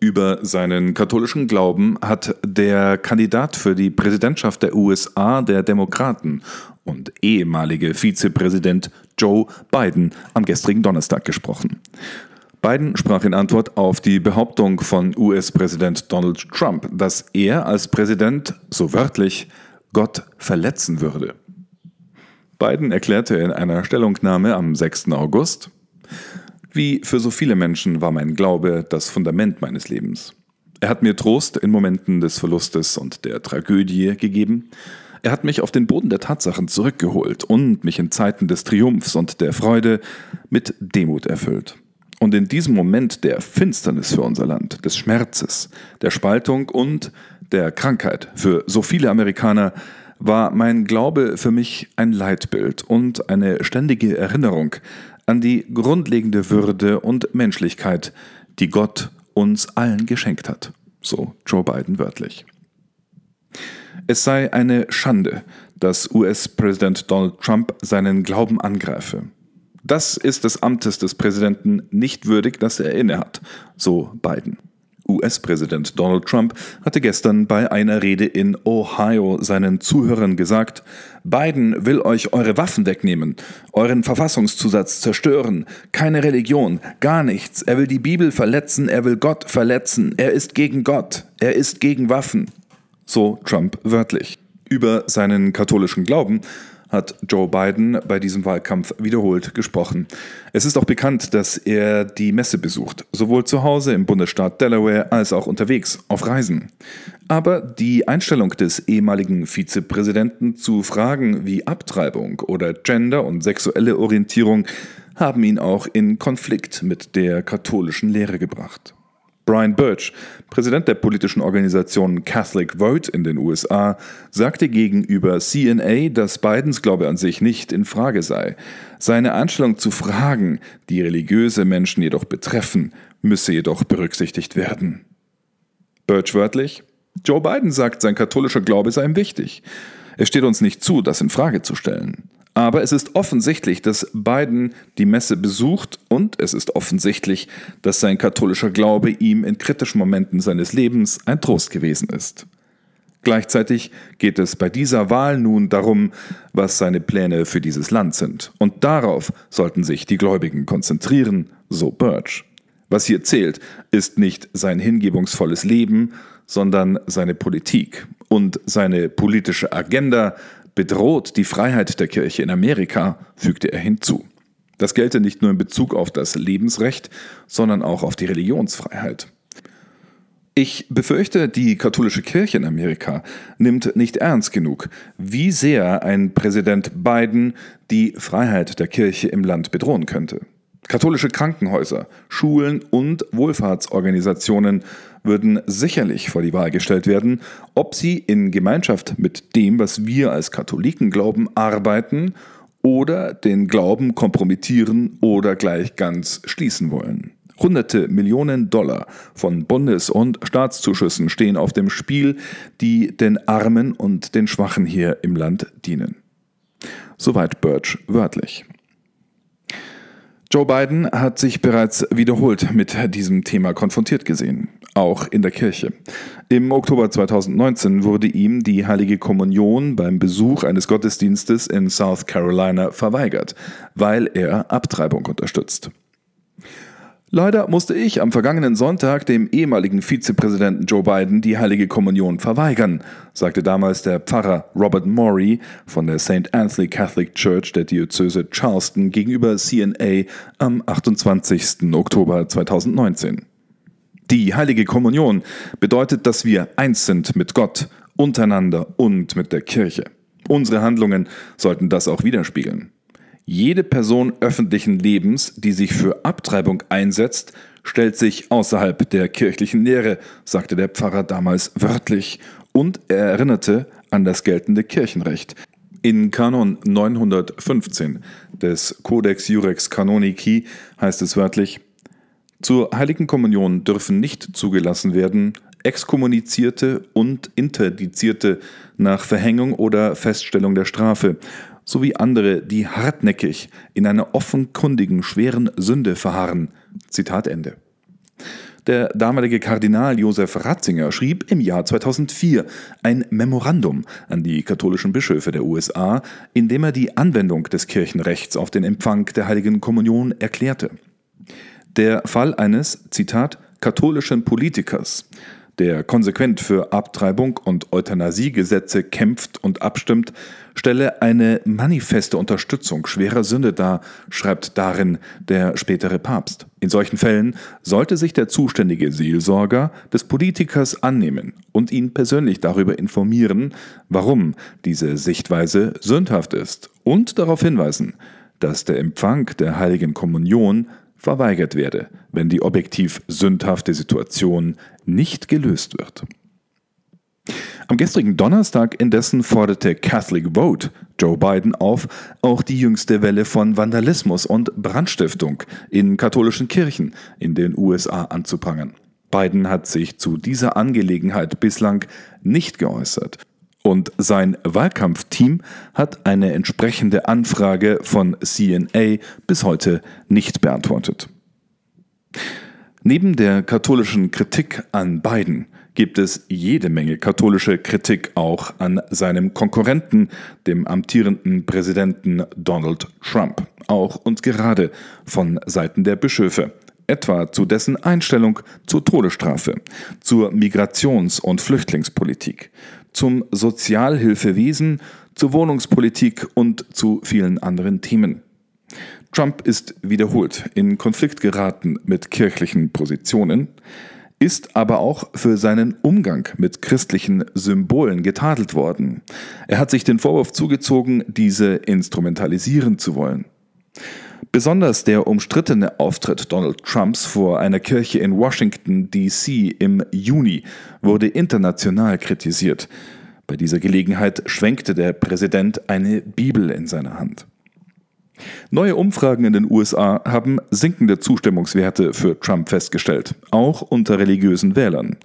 Über seinen katholischen Glauben hat der Kandidat für die Präsidentschaft der USA der Demokraten und ehemalige Vizepräsident Joe Biden am gestrigen Donnerstag gesprochen. Biden sprach in Antwort auf die Behauptung von US-Präsident Donald Trump, dass er als Präsident, so wörtlich, Gott verletzen würde. Biden erklärte in einer Stellungnahme am 6. August, wie für so viele Menschen war mein Glaube das Fundament meines Lebens. Er hat mir Trost in Momenten des Verlustes und der Tragödie gegeben. Er hat mich auf den Boden der Tatsachen zurückgeholt und mich in Zeiten des Triumphs und der Freude mit Demut erfüllt. Und in diesem Moment der Finsternis für unser Land, des Schmerzes, der Spaltung und der Krankheit für so viele Amerikaner war mein Glaube für mich ein Leitbild und eine ständige Erinnerung an die grundlegende Würde und Menschlichkeit, die Gott uns allen geschenkt hat. So Joe Biden wörtlich. Es sei eine Schande, dass US-Präsident Donald Trump seinen Glauben angreife. Das ist des Amtes des Präsidenten nicht würdig, das er innehat, so Biden. US-Präsident Donald Trump hatte gestern bei einer Rede in Ohio seinen Zuhörern gesagt, Biden will euch eure Waffen wegnehmen, euren Verfassungszusatz zerstören, keine Religion, gar nichts. Er will die Bibel verletzen, er will Gott verletzen, er ist gegen Gott, er ist gegen Waffen. So Trump wörtlich. Über seinen katholischen Glauben hat Joe Biden bei diesem Wahlkampf wiederholt gesprochen. Es ist auch bekannt, dass er die Messe besucht, sowohl zu Hause im Bundesstaat Delaware als auch unterwegs auf Reisen. Aber die Einstellung des ehemaligen Vizepräsidenten zu Fragen wie Abtreibung oder Gender und sexuelle Orientierung haben ihn auch in Konflikt mit der katholischen Lehre gebracht. Brian Birch, Präsident der politischen Organisation Catholic Vote in den USA, sagte gegenüber CNA, dass Bidens Glaube an sich nicht in Frage sei. Seine Einstellung zu Fragen, die religiöse Menschen jedoch betreffen, müsse jedoch berücksichtigt werden. Birch wörtlich: Joe Biden sagt, sein katholischer Glaube sei ihm wichtig. Es steht uns nicht zu, das in Frage zu stellen. Aber es ist offensichtlich, dass Biden die Messe besucht und es ist offensichtlich, dass sein katholischer Glaube ihm in kritischen Momenten seines Lebens ein Trost gewesen ist. Gleichzeitig geht es bei dieser Wahl nun darum, was seine Pläne für dieses Land sind. Und darauf sollten sich die Gläubigen konzentrieren, so Birch. Was hier zählt, ist nicht sein hingebungsvolles Leben, sondern seine Politik und seine politische Agenda, bedroht die Freiheit der Kirche in Amerika, fügte er hinzu. Das gelte nicht nur in Bezug auf das Lebensrecht, sondern auch auf die Religionsfreiheit. Ich befürchte, die katholische Kirche in Amerika nimmt nicht ernst genug, wie sehr ein Präsident Biden die Freiheit der Kirche im Land bedrohen könnte. Katholische Krankenhäuser, Schulen und Wohlfahrtsorganisationen würden sicherlich vor die Wahl gestellt werden, ob sie in Gemeinschaft mit dem, was wir als Katholiken glauben, arbeiten oder den Glauben kompromittieren oder gleich ganz schließen wollen. Hunderte Millionen Dollar von Bundes- und Staatszuschüssen stehen auf dem Spiel, die den Armen und den Schwachen hier im Land dienen. Soweit Birch wörtlich. Joe Biden hat sich bereits wiederholt mit diesem Thema konfrontiert gesehen, auch in der Kirche. Im Oktober 2019 wurde ihm die heilige Kommunion beim Besuch eines Gottesdienstes in South Carolina verweigert, weil er Abtreibung unterstützt. Leider musste ich am vergangenen Sonntag dem ehemaligen Vizepräsidenten Joe Biden die heilige Kommunion verweigern, sagte damals der Pfarrer Robert Morey von der St. Anthony Catholic Church der Diözese Charleston gegenüber CNA am 28. Oktober 2019. Die heilige Kommunion bedeutet, dass wir eins sind mit Gott, untereinander und mit der Kirche. Unsere Handlungen sollten das auch widerspiegeln. Jede Person öffentlichen Lebens, die sich für Abtreibung einsetzt, stellt sich außerhalb der kirchlichen Lehre, sagte der Pfarrer damals wörtlich, und er erinnerte an das geltende Kirchenrecht. In Kanon 915 des Codex Jurex Canonici heißt es wörtlich, zur heiligen Kommunion dürfen nicht zugelassen werden Exkommunizierte und Interdizierte nach Verhängung oder Feststellung der Strafe sowie andere, die hartnäckig in einer offenkundigen schweren Sünde verharren. Zitat Ende. Der damalige Kardinal Josef Ratzinger schrieb im Jahr 2004 ein Memorandum an die katholischen Bischöfe der USA, in dem er die Anwendung des Kirchenrechts auf den Empfang der Heiligen Kommunion erklärte. Der Fall eines, Zitat, katholischen Politikers, der konsequent für Abtreibung und Euthanasiegesetze kämpft und abstimmt, stelle eine manifeste Unterstützung schwerer Sünde dar, schreibt darin der spätere Papst. In solchen Fällen sollte sich der zuständige Seelsorger des Politikers annehmen und ihn persönlich darüber informieren, warum diese Sichtweise sündhaft ist und darauf hinweisen, dass der Empfang der heiligen Kommunion verweigert werde, wenn die objektiv sündhafte Situation nicht gelöst wird. Am gestrigen Donnerstag indessen forderte Catholic Vote Joe Biden auf, auch die jüngste Welle von Vandalismus und Brandstiftung in katholischen Kirchen in den USA anzuprangern. Biden hat sich zu dieser Angelegenheit bislang nicht geäußert und sein Wahlkampfteam hat eine entsprechende Anfrage von CNA bis heute nicht beantwortet. Neben der katholischen Kritik an Biden gibt es jede Menge katholische Kritik auch an seinem Konkurrenten, dem amtierenden Präsidenten Donald Trump, auch und gerade von Seiten der Bischöfe. Etwa zu dessen Einstellung zur Todesstrafe, zur Migrations- und Flüchtlingspolitik, zum Sozialhilfewesen, zur Wohnungspolitik und zu vielen anderen Themen. Trump ist wiederholt in Konflikt geraten mit kirchlichen Positionen, ist aber auch für seinen Umgang mit christlichen Symbolen getadelt worden. Er hat sich den Vorwurf zugezogen, diese instrumentalisieren zu wollen. Besonders der umstrittene Auftritt Donald Trumps vor einer Kirche in Washington, DC im Juni wurde international kritisiert. Bei dieser Gelegenheit schwenkte der Präsident eine Bibel in seiner Hand. Neue Umfragen in den USA haben sinkende Zustimmungswerte für Trump festgestellt, auch unter religiösen Wählern.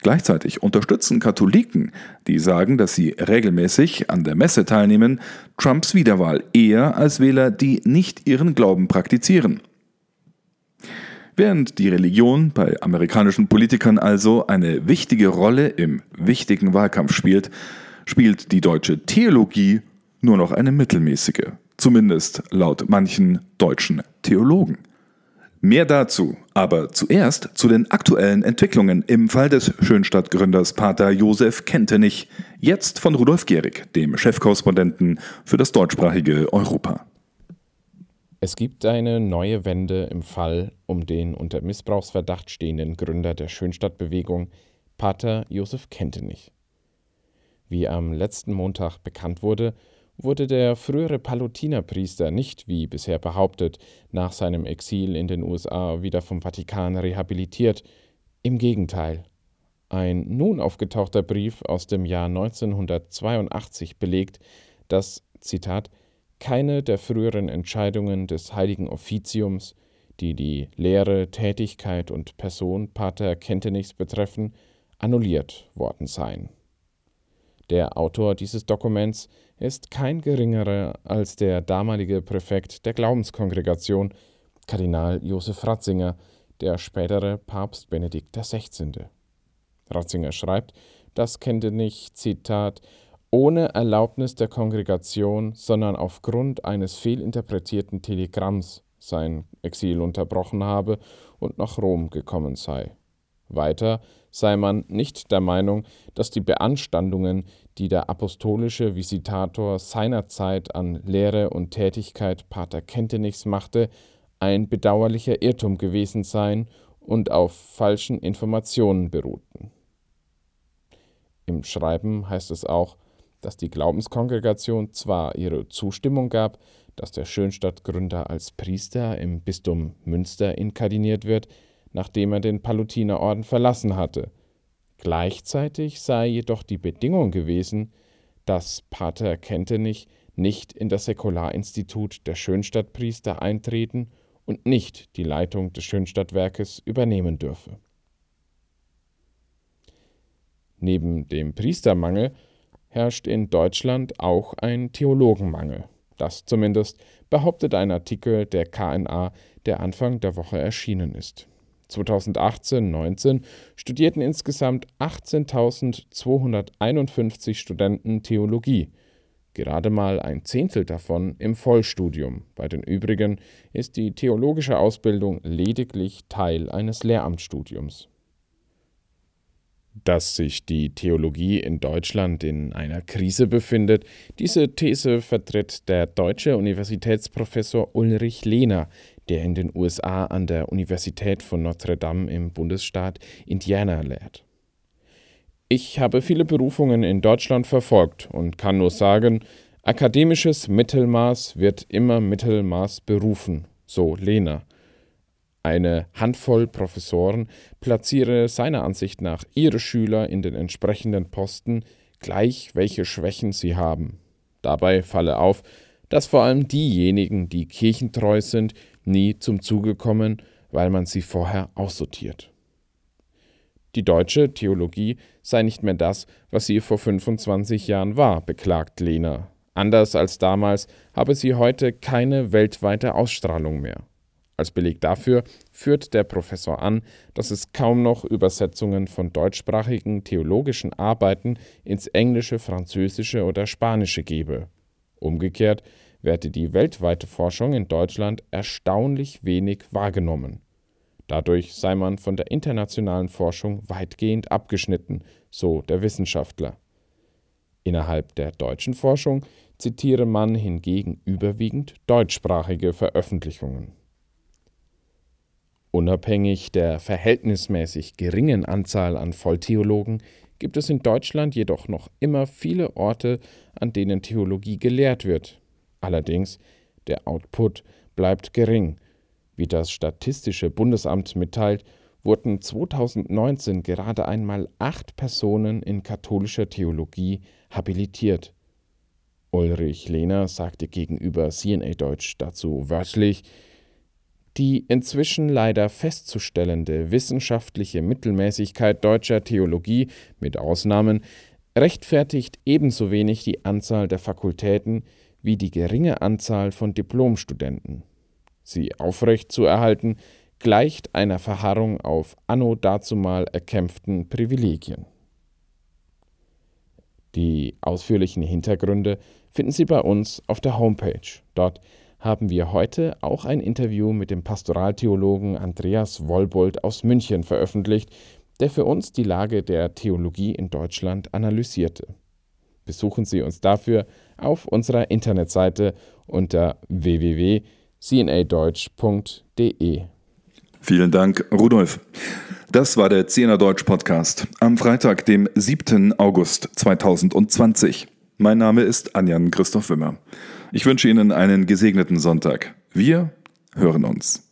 Gleichzeitig unterstützen Katholiken, die sagen, dass sie regelmäßig an der Messe teilnehmen, Trumps Wiederwahl eher als Wähler, die nicht ihren Glauben praktizieren. Während die Religion bei amerikanischen Politikern also eine wichtige Rolle im wichtigen Wahlkampf spielt, spielt die deutsche Theologie nur noch eine mittelmäßige, zumindest laut manchen deutschen Theologen. Mehr dazu, aber zuerst zu den aktuellen Entwicklungen im Fall des Schönstadt-Gründers Pater Josef Kentenich, jetzt von Rudolf Gehrig, dem Chefkorrespondenten für das deutschsprachige Europa. Es gibt eine neue Wende im Fall um den unter Missbrauchsverdacht stehenden Gründer der Schönstadtbewegung, Pater Josef Kentenich. Wie am letzten Montag bekannt wurde, wurde der frühere Palutinerpriester nicht, wie bisher behauptet, nach seinem Exil in den USA wieder vom Vatikan rehabilitiert. Im Gegenteil. Ein nun aufgetauchter Brief aus dem Jahr 1982 belegt, dass, Zitat, keine der früheren Entscheidungen des Heiligen Offiziums, die die Lehre, Tätigkeit und Person Pater Kentenichs betreffen, annulliert worden seien. Der Autor dieses Dokuments ist kein geringerer als der damalige Präfekt der Glaubenskongregation, Kardinal Josef Ratzinger, der spätere Papst Benedikt XVI. Ratzinger schreibt, dass Kendenich, Zitat, ohne Erlaubnis der Kongregation, sondern aufgrund eines fehlinterpretierten Telegramms sein Exil unterbrochen habe und nach Rom gekommen sei. Weiter sei man nicht der Meinung, dass die Beanstandungen, die der apostolische Visitator seinerzeit an Lehre und Tätigkeit Pater Kentenichs machte, ein bedauerlicher Irrtum gewesen seien und auf falschen Informationen beruhten. Im Schreiben heißt es auch, dass die Glaubenskongregation zwar ihre Zustimmung gab, dass der Schönstadtgründer als Priester im Bistum Münster inkardiniert wird, nachdem er den Palutinerorden verlassen hatte. Gleichzeitig sei jedoch die Bedingung gewesen, dass Pater Kentenich nicht in das Säkularinstitut der Schönstadtpriester eintreten und nicht die Leitung des Schönstadtwerkes übernehmen dürfe. Neben dem Priestermangel herrscht in Deutschland auch ein Theologenmangel. Das zumindest behauptet ein Artikel der KNA, der Anfang der Woche erschienen ist. 2018-19 studierten insgesamt 18.251 Studenten Theologie, gerade mal ein Zehntel davon im Vollstudium. Bei den übrigen ist die theologische Ausbildung lediglich Teil eines Lehramtsstudiums. Dass sich die Theologie in Deutschland in einer Krise befindet, diese These vertritt der deutsche Universitätsprofessor Ulrich Lehner, der in den USA an der Universität von Notre Dame im Bundesstaat Indiana lehrt. Ich habe viele Berufungen in Deutschland verfolgt und kann nur sagen, akademisches Mittelmaß wird immer Mittelmaß berufen, so Lehner. Eine Handvoll Professoren platziere seiner Ansicht nach ihre Schüler in den entsprechenden Posten, gleich welche Schwächen sie haben. Dabei falle auf, dass vor allem diejenigen, die kirchentreu sind, nie zum Zuge kommen, weil man sie vorher aussortiert. Die deutsche Theologie sei nicht mehr das, was sie vor 25 Jahren war, beklagt Lehner. Anders als damals habe sie heute keine weltweite Ausstrahlung mehr. Als Beleg dafür führt der Professor an, dass es kaum noch Übersetzungen von deutschsprachigen theologischen Arbeiten ins Englische, Französische oder Spanische gebe. Umgekehrt werde die weltweite Forschung in Deutschland erstaunlich wenig wahrgenommen. Dadurch sei man von der internationalen Forschung weitgehend abgeschnitten, so der Wissenschaftler. Innerhalb der deutschen Forschung zitiere man hingegen überwiegend deutschsprachige Veröffentlichungen. Unabhängig der verhältnismäßig geringen Anzahl an Volltheologen gibt es in Deutschland jedoch noch immer viele Orte, an denen Theologie gelehrt wird. Allerdings, der Output bleibt gering. Wie das Statistische Bundesamt mitteilt, wurden 2019 gerade einmal acht Personen in katholischer Theologie habilitiert. Ulrich Lehner sagte gegenüber CNA Deutsch dazu wörtlich, die inzwischen leider festzustellende wissenschaftliche Mittelmäßigkeit deutscher Theologie mit Ausnahmen rechtfertigt ebenso wenig die Anzahl der Fakultäten wie die geringe Anzahl von Diplomstudenten. Sie aufrecht zu erhalten, gleicht einer Verharrung auf anno dazumal erkämpften Privilegien. Die ausführlichen Hintergründe finden Sie bei uns auf der Homepage. Dort haben wir heute auch ein Interview mit dem Pastoraltheologen Andreas Wollbold aus München veröffentlicht, der für uns die Lage der Theologie in Deutschland analysierte. Besuchen Sie uns dafür auf unserer Internetseite unter www.cnadeutsch.de. Vielen Dank, Rudolf. Das war der Zehner Deutsch Podcast am Freitag, dem 7. August 2020. Mein Name ist Anjan Christoph Wimmer. Ich wünsche Ihnen einen gesegneten Sonntag. Wir hören uns.